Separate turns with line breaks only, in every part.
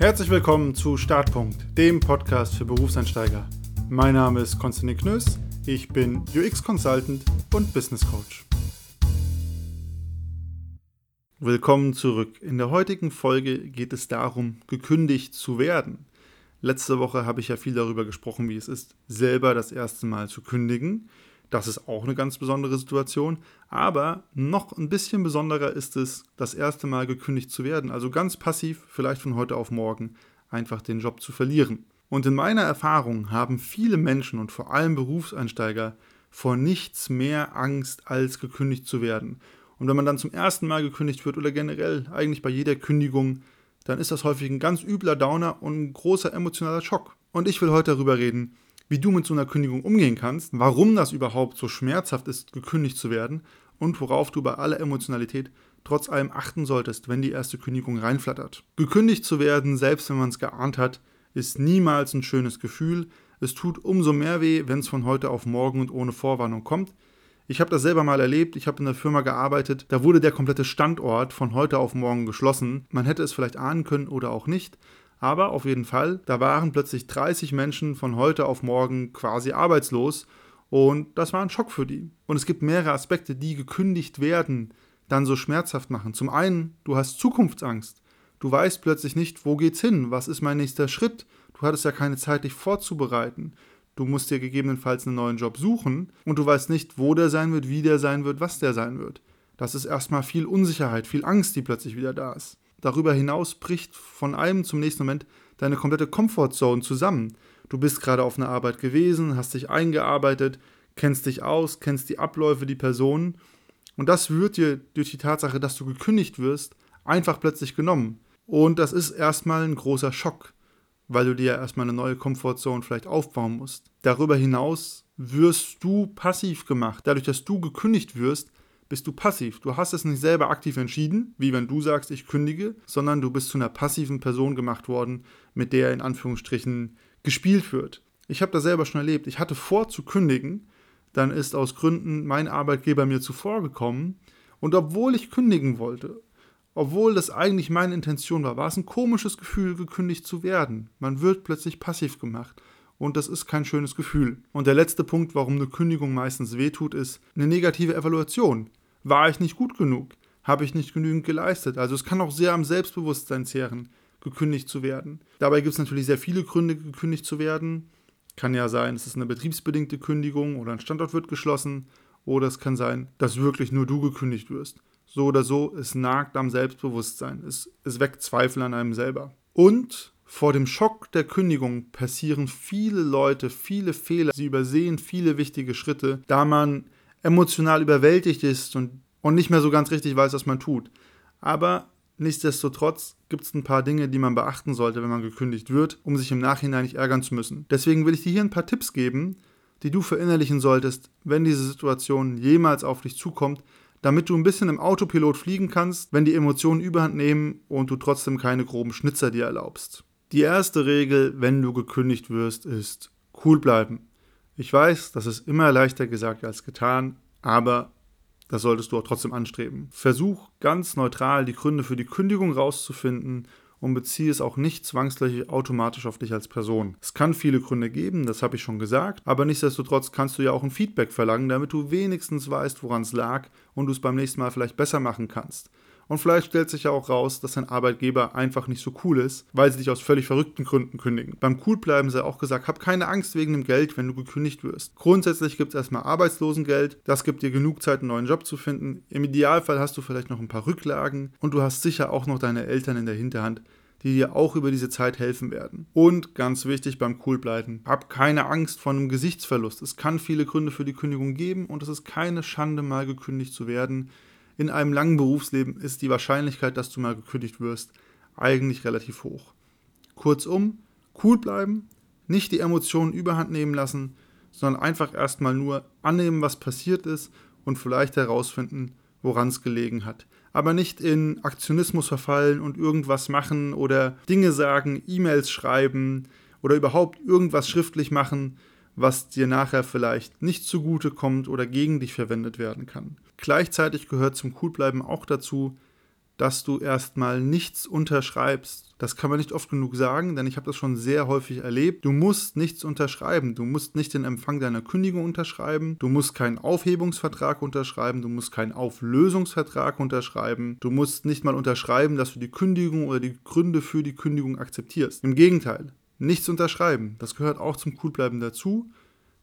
Herzlich willkommen zu Startpunkt, dem Podcast für Berufseinsteiger. Mein Name ist Konstantin Knöss, ich bin UX Consultant und Business Coach. Willkommen zurück. In der heutigen Folge geht es darum, gekündigt zu werden. Letzte Woche habe ich ja viel darüber gesprochen, wie es ist, selber das erste Mal zu kündigen. Das ist auch eine ganz besondere Situation. Aber noch ein bisschen besonderer ist es, das erste Mal gekündigt zu werden. Also ganz passiv, vielleicht von heute auf morgen, einfach den Job zu verlieren. Und in meiner Erfahrung haben viele Menschen und vor allem Berufseinsteiger vor nichts mehr Angst, als gekündigt zu werden. Und wenn man dann zum ersten Mal gekündigt wird oder generell eigentlich bei jeder Kündigung, dann ist das häufig ein ganz übler Downer und ein großer emotionaler Schock. Und ich will heute darüber reden, wie du mit so einer Kündigung umgehen kannst, warum das überhaupt so schmerzhaft ist, gekündigt zu werden und worauf du bei aller Emotionalität trotz allem achten solltest, wenn die erste Kündigung reinflattert. Gekündigt zu werden, selbst wenn man es geahnt hat, ist niemals ein schönes Gefühl. Es tut umso mehr weh, wenn es von heute auf morgen und ohne Vorwarnung kommt. Ich habe das selber mal erlebt, ich habe in einer Firma gearbeitet, da wurde der komplette Standort von heute auf morgen geschlossen. Man hätte es vielleicht ahnen können oder auch nicht, aber auf jeden Fall, da waren plötzlich 30 Menschen von heute auf morgen quasi arbeitslos und das war ein Schock für die. Und es gibt mehrere Aspekte, die gekündigt werden, dann so schmerzhaft machen. Zum einen, du hast Zukunftsangst. Du weißt plötzlich nicht, wo geht's hin? Was ist mein nächster Schritt? Du hattest ja keine Zeit, dich vorzubereiten. Du musst dir gegebenenfalls einen neuen Job suchen und du weißt nicht, wo der sein wird, wie der sein wird, was der sein wird. Das ist erstmal viel Unsicherheit, viel Angst, die plötzlich wieder da ist. Darüber hinaus bricht von einem zum nächsten Moment deine komplette Comfortzone zusammen. Du bist gerade auf einer Arbeit gewesen, hast dich eingearbeitet, kennst dich aus, kennst die Abläufe, die Personen. Und das wird dir durch die Tatsache, dass du gekündigt wirst, einfach plötzlich genommen. Und das ist erstmal ein großer Schock, weil du dir erstmal eine neue Comfortzone vielleicht aufbauen musst. Darüber hinaus wirst du passiv gemacht. Dadurch, dass du gekündigt wirst, bist du passiv. Du hast es nicht selber aktiv entschieden, wie wenn du sagst, ich kündige, sondern du bist zu einer passiven Person gemacht worden, mit der in Anführungsstrichen gespielt wird. Ich habe das selber schon erlebt. Ich hatte vor zu kündigen, dann ist aus Gründen mein Arbeitgeber mir zuvorgekommen und obwohl ich kündigen wollte, obwohl das eigentlich meine Intention war, war es ein komisches Gefühl, gekündigt zu werden. Man wird plötzlich passiv gemacht und das ist kein schönes Gefühl. Und der letzte Punkt, warum eine Kündigung meistens wehtut, ist eine negative Evaluation. War ich nicht gut genug? Habe ich nicht genügend geleistet? Also es kann auch sehr am Selbstbewusstsein zehren, gekündigt zu werden. Dabei gibt es natürlich sehr viele Gründe, gekündigt zu werden. Kann ja sein, es ist eine betriebsbedingte Kündigung oder ein Standort wird geschlossen. Oder es kann sein, dass wirklich nur du gekündigt wirst. So oder so, es nagt am Selbstbewusstsein. Es, es weckt Zweifel an einem selber. Und vor dem Schock der Kündigung passieren viele Leute viele Fehler. Sie übersehen viele wichtige Schritte, da man emotional überwältigt ist und, und nicht mehr so ganz richtig weiß, was man tut. Aber nichtsdestotrotz gibt es ein paar Dinge, die man beachten sollte, wenn man gekündigt wird, um sich im Nachhinein nicht ärgern zu müssen. Deswegen will ich dir hier ein paar Tipps geben, die du verinnerlichen solltest, wenn diese Situation jemals auf dich zukommt, damit du ein bisschen im Autopilot fliegen kannst, wenn die Emotionen überhand nehmen und du trotzdem keine groben Schnitzer dir erlaubst. Die erste Regel, wenn du gekündigt wirst, ist cool bleiben. Ich weiß, das ist immer leichter gesagt als getan, aber das solltest du auch trotzdem anstreben. Versuch ganz neutral die Gründe für die Kündigung rauszufinden und beziehe es auch nicht zwangsläufig automatisch auf dich als Person. Es kann viele Gründe geben, das habe ich schon gesagt, aber nichtsdestotrotz kannst du ja auch ein Feedback verlangen, damit du wenigstens weißt, woran es lag und du es beim nächsten Mal vielleicht besser machen kannst. Und vielleicht stellt sich ja auch raus, dass dein Arbeitgeber einfach nicht so cool ist, weil sie dich aus völlig verrückten Gründen kündigen. Beim Coolbleiben sei auch gesagt, hab keine Angst wegen dem Geld, wenn du gekündigt wirst. Grundsätzlich gibt es erstmal Arbeitslosengeld, das gibt dir genug Zeit, einen neuen Job zu finden. Im Idealfall hast du vielleicht noch ein paar Rücklagen und du hast sicher auch noch deine Eltern in der Hinterhand, die dir auch über diese Zeit helfen werden. Und ganz wichtig beim Coolbleiben, hab keine Angst vor einem Gesichtsverlust. Es kann viele Gründe für die Kündigung geben und es ist keine Schande, mal gekündigt zu werden in einem langen Berufsleben ist die Wahrscheinlichkeit, dass du mal gekündigt wirst, eigentlich relativ hoch. Kurzum, cool bleiben, nicht die Emotionen überhand nehmen lassen, sondern einfach erstmal nur annehmen, was passiert ist und vielleicht herausfinden, woran es gelegen hat. Aber nicht in Aktionismus verfallen und irgendwas machen oder Dinge sagen, E-Mails schreiben oder überhaupt irgendwas schriftlich machen, was dir nachher vielleicht nicht zugute kommt oder gegen dich verwendet werden kann. Gleichzeitig gehört zum Coolbleiben auch dazu, dass du erstmal nichts unterschreibst. Das kann man nicht oft genug sagen, denn ich habe das schon sehr häufig erlebt. Du musst nichts unterschreiben. Du musst nicht den Empfang deiner Kündigung unterschreiben. Du musst keinen Aufhebungsvertrag unterschreiben. Du musst keinen Auflösungsvertrag unterschreiben. Du musst nicht mal unterschreiben, dass du die Kündigung oder die Gründe für die Kündigung akzeptierst. Im Gegenteil, nichts unterschreiben. Das gehört auch zum Coolbleiben dazu.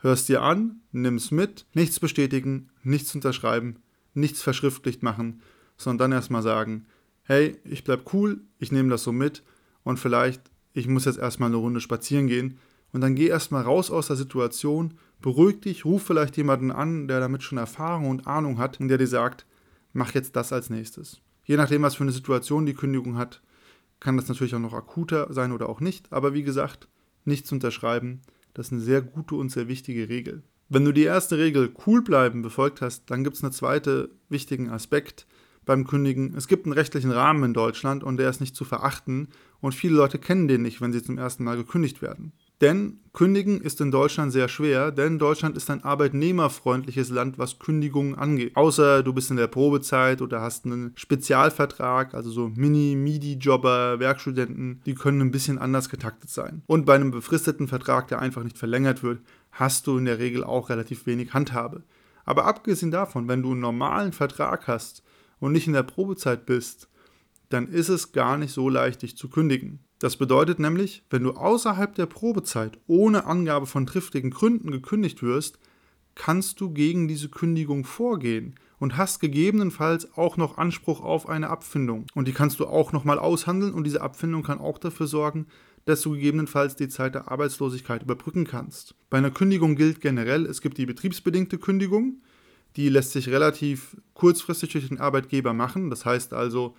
Hörst dir an, nimm's mit, nichts bestätigen, nichts unterschreiben, nichts verschriftlicht machen, sondern dann erstmal sagen, hey, ich bleib cool, ich nehme das so mit und vielleicht, ich muss jetzt erstmal eine Runde spazieren gehen und dann geh erstmal raus aus der Situation, beruhig dich, ruf vielleicht jemanden an, der damit schon Erfahrung und Ahnung hat und der dir sagt, mach jetzt das als nächstes. Je nachdem, was für eine Situation die Kündigung hat, kann das natürlich auch noch akuter sein oder auch nicht, aber wie gesagt, nichts unterschreiben, das ist eine sehr gute und sehr wichtige Regel. Wenn du die erste Regel cool bleiben befolgt hast, dann gibt es einen zweiten wichtigen Aspekt beim Kündigen. Es gibt einen rechtlichen Rahmen in Deutschland und der ist nicht zu verachten und viele Leute kennen den nicht, wenn sie zum ersten Mal gekündigt werden. Denn Kündigen ist in Deutschland sehr schwer, denn Deutschland ist ein arbeitnehmerfreundliches Land, was Kündigungen angeht. Außer du bist in der Probezeit oder hast einen Spezialvertrag, also so Mini-Midi-Jobber, Werkstudenten, die können ein bisschen anders getaktet sein. Und bei einem befristeten Vertrag, der einfach nicht verlängert wird, hast du in der Regel auch relativ wenig Handhabe. Aber abgesehen davon, wenn du einen normalen Vertrag hast und nicht in der Probezeit bist, dann ist es gar nicht so leicht, dich zu kündigen. Das bedeutet nämlich, wenn du außerhalb der Probezeit ohne Angabe von triftigen Gründen gekündigt wirst, kannst du gegen diese Kündigung vorgehen und hast gegebenenfalls auch noch Anspruch auf eine Abfindung. Und die kannst du auch nochmal aushandeln und diese Abfindung kann auch dafür sorgen, dass du gegebenenfalls die Zeit der Arbeitslosigkeit überbrücken kannst. Bei einer Kündigung gilt generell, es gibt die betriebsbedingte Kündigung, die lässt sich relativ kurzfristig durch den Arbeitgeber machen. Das heißt also,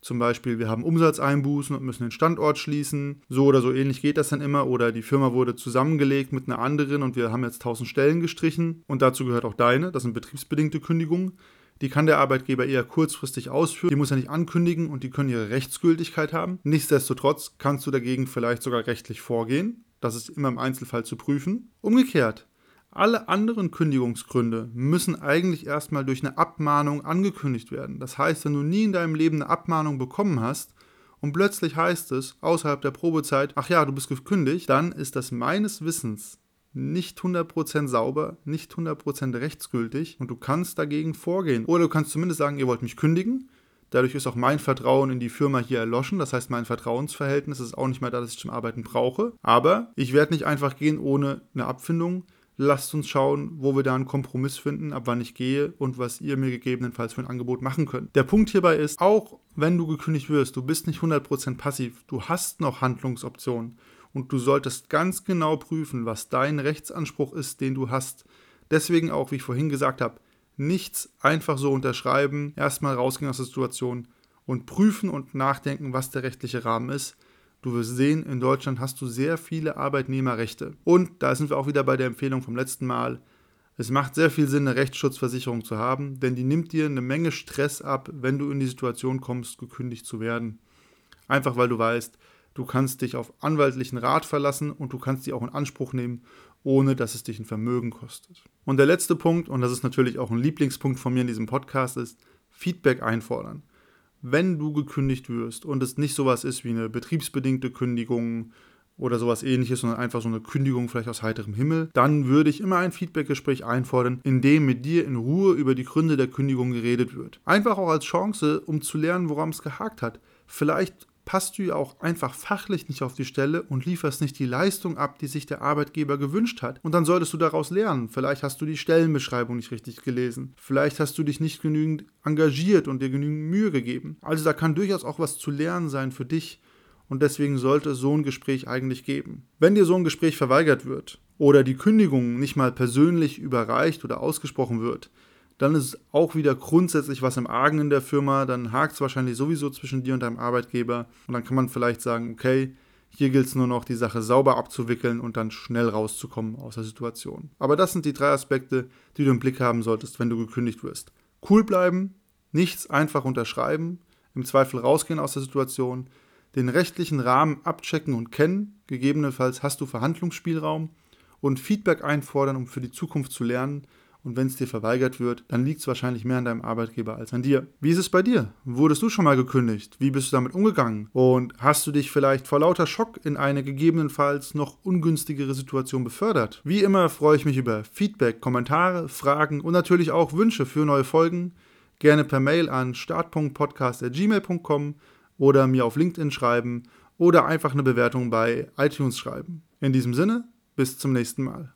zum Beispiel, wir haben Umsatzeinbußen und müssen den Standort schließen. So oder so ähnlich geht das dann immer. Oder die Firma wurde zusammengelegt mit einer anderen und wir haben jetzt 1000 Stellen gestrichen. Und dazu gehört auch deine. Das sind betriebsbedingte Kündigungen. Die kann der Arbeitgeber eher kurzfristig ausführen. Die muss er nicht ankündigen und die können ihre Rechtsgültigkeit haben. Nichtsdestotrotz kannst du dagegen vielleicht sogar rechtlich vorgehen. Das ist immer im Einzelfall zu prüfen. Umgekehrt, alle anderen Kündigungsgründe müssen eigentlich erstmal durch eine Abmahnung angekündigt werden. Das heißt, wenn du nie in deinem Leben eine Abmahnung bekommen hast und plötzlich heißt es außerhalb der Probezeit, ach ja, du bist gekündigt, dann ist das meines Wissens nicht 100% sauber, nicht 100% rechtsgültig und du kannst dagegen vorgehen. Oder du kannst zumindest sagen, ihr wollt mich kündigen. Dadurch ist auch mein Vertrauen in die Firma hier erloschen. Das heißt, mein Vertrauensverhältnis ist auch nicht mehr da, das ich zum Arbeiten brauche. Aber ich werde nicht einfach gehen ohne eine Abfindung lasst uns schauen, wo wir da einen Kompromiss finden, ab wann ich gehe und was ihr mir gegebenenfalls für ein Angebot machen könnt. Der Punkt hierbei ist, auch wenn du gekündigt wirst, du bist nicht 100% passiv, du hast noch Handlungsoptionen und du solltest ganz genau prüfen, was dein Rechtsanspruch ist, den du hast. Deswegen auch, wie ich vorhin gesagt habe, nichts einfach so unterschreiben, erstmal rausgehen aus der Situation und prüfen und nachdenken, was der rechtliche Rahmen ist Du wirst sehen, in Deutschland hast du sehr viele Arbeitnehmerrechte. Und da sind wir auch wieder bei der Empfehlung vom letzten Mal. Es macht sehr viel Sinn, eine Rechtsschutzversicherung zu haben, denn die nimmt dir eine Menge Stress ab, wenn du in die Situation kommst, gekündigt zu werden. Einfach weil du weißt, du kannst dich auf anwaltlichen Rat verlassen und du kannst die auch in Anspruch nehmen, ohne dass es dich ein Vermögen kostet. Und der letzte Punkt, und das ist natürlich auch ein Lieblingspunkt von mir in diesem Podcast, ist Feedback einfordern wenn du gekündigt wirst und es nicht sowas ist wie eine betriebsbedingte Kündigung oder sowas ähnliches, sondern einfach so eine Kündigung vielleicht aus heiterem Himmel, dann würde ich immer ein Feedbackgespräch einfordern, in dem mit dir in Ruhe über die Gründe der Kündigung geredet wird. Einfach auch als Chance, um zu lernen, woran es gehakt hat. Vielleicht passt du ja auch einfach fachlich nicht auf die Stelle und lieferst nicht die Leistung ab, die sich der Arbeitgeber gewünscht hat. Und dann solltest du daraus lernen. Vielleicht hast du die Stellenbeschreibung nicht richtig gelesen. Vielleicht hast du dich nicht genügend engagiert und dir genügend Mühe gegeben. Also da kann durchaus auch was zu lernen sein für dich. Und deswegen sollte es so ein Gespräch eigentlich geben. Wenn dir so ein Gespräch verweigert wird oder die Kündigung nicht mal persönlich überreicht oder ausgesprochen wird, dann ist auch wieder grundsätzlich was im Argen in der Firma, dann hakt es wahrscheinlich sowieso zwischen dir und deinem Arbeitgeber und dann kann man vielleicht sagen, okay, hier gilt es nur noch, die Sache sauber abzuwickeln und dann schnell rauszukommen aus der Situation. Aber das sind die drei Aspekte, die du im Blick haben solltest, wenn du gekündigt wirst. Cool bleiben, nichts einfach unterschreiben, im Zweifel rausgehen aus der Situation, den rechtlichen Rahmen abchecken und kennen, gegebenenfalls hast du Verhandlungsspielraum und Feedback einfordern, um für die Zukunft zu lernen Und wenn es dir verweigert wird, dann liegt es wahrscheinlich mehr an deinem Arbeitgeber als an dir. Wie ist es bei dir? Wurdest du schon mal gekündigt? Wie bist du damit umgegangen? Und hast du dich vielleicht vor lauter Schock in eine gegebenenfalls noch ungünstigere Situation befördert? Wie immer freue ich mich über Feedback, Kommentare, Fragen und natürlich auch Wünsche für neue Folgen. Gerne per Mail an start.podcast.gmail.com oder mir auf LinkedIn schreiben oder einfach eine Bewertung bei iTunes schreiben. In diesem Sinne, bis zum nächsten Mal.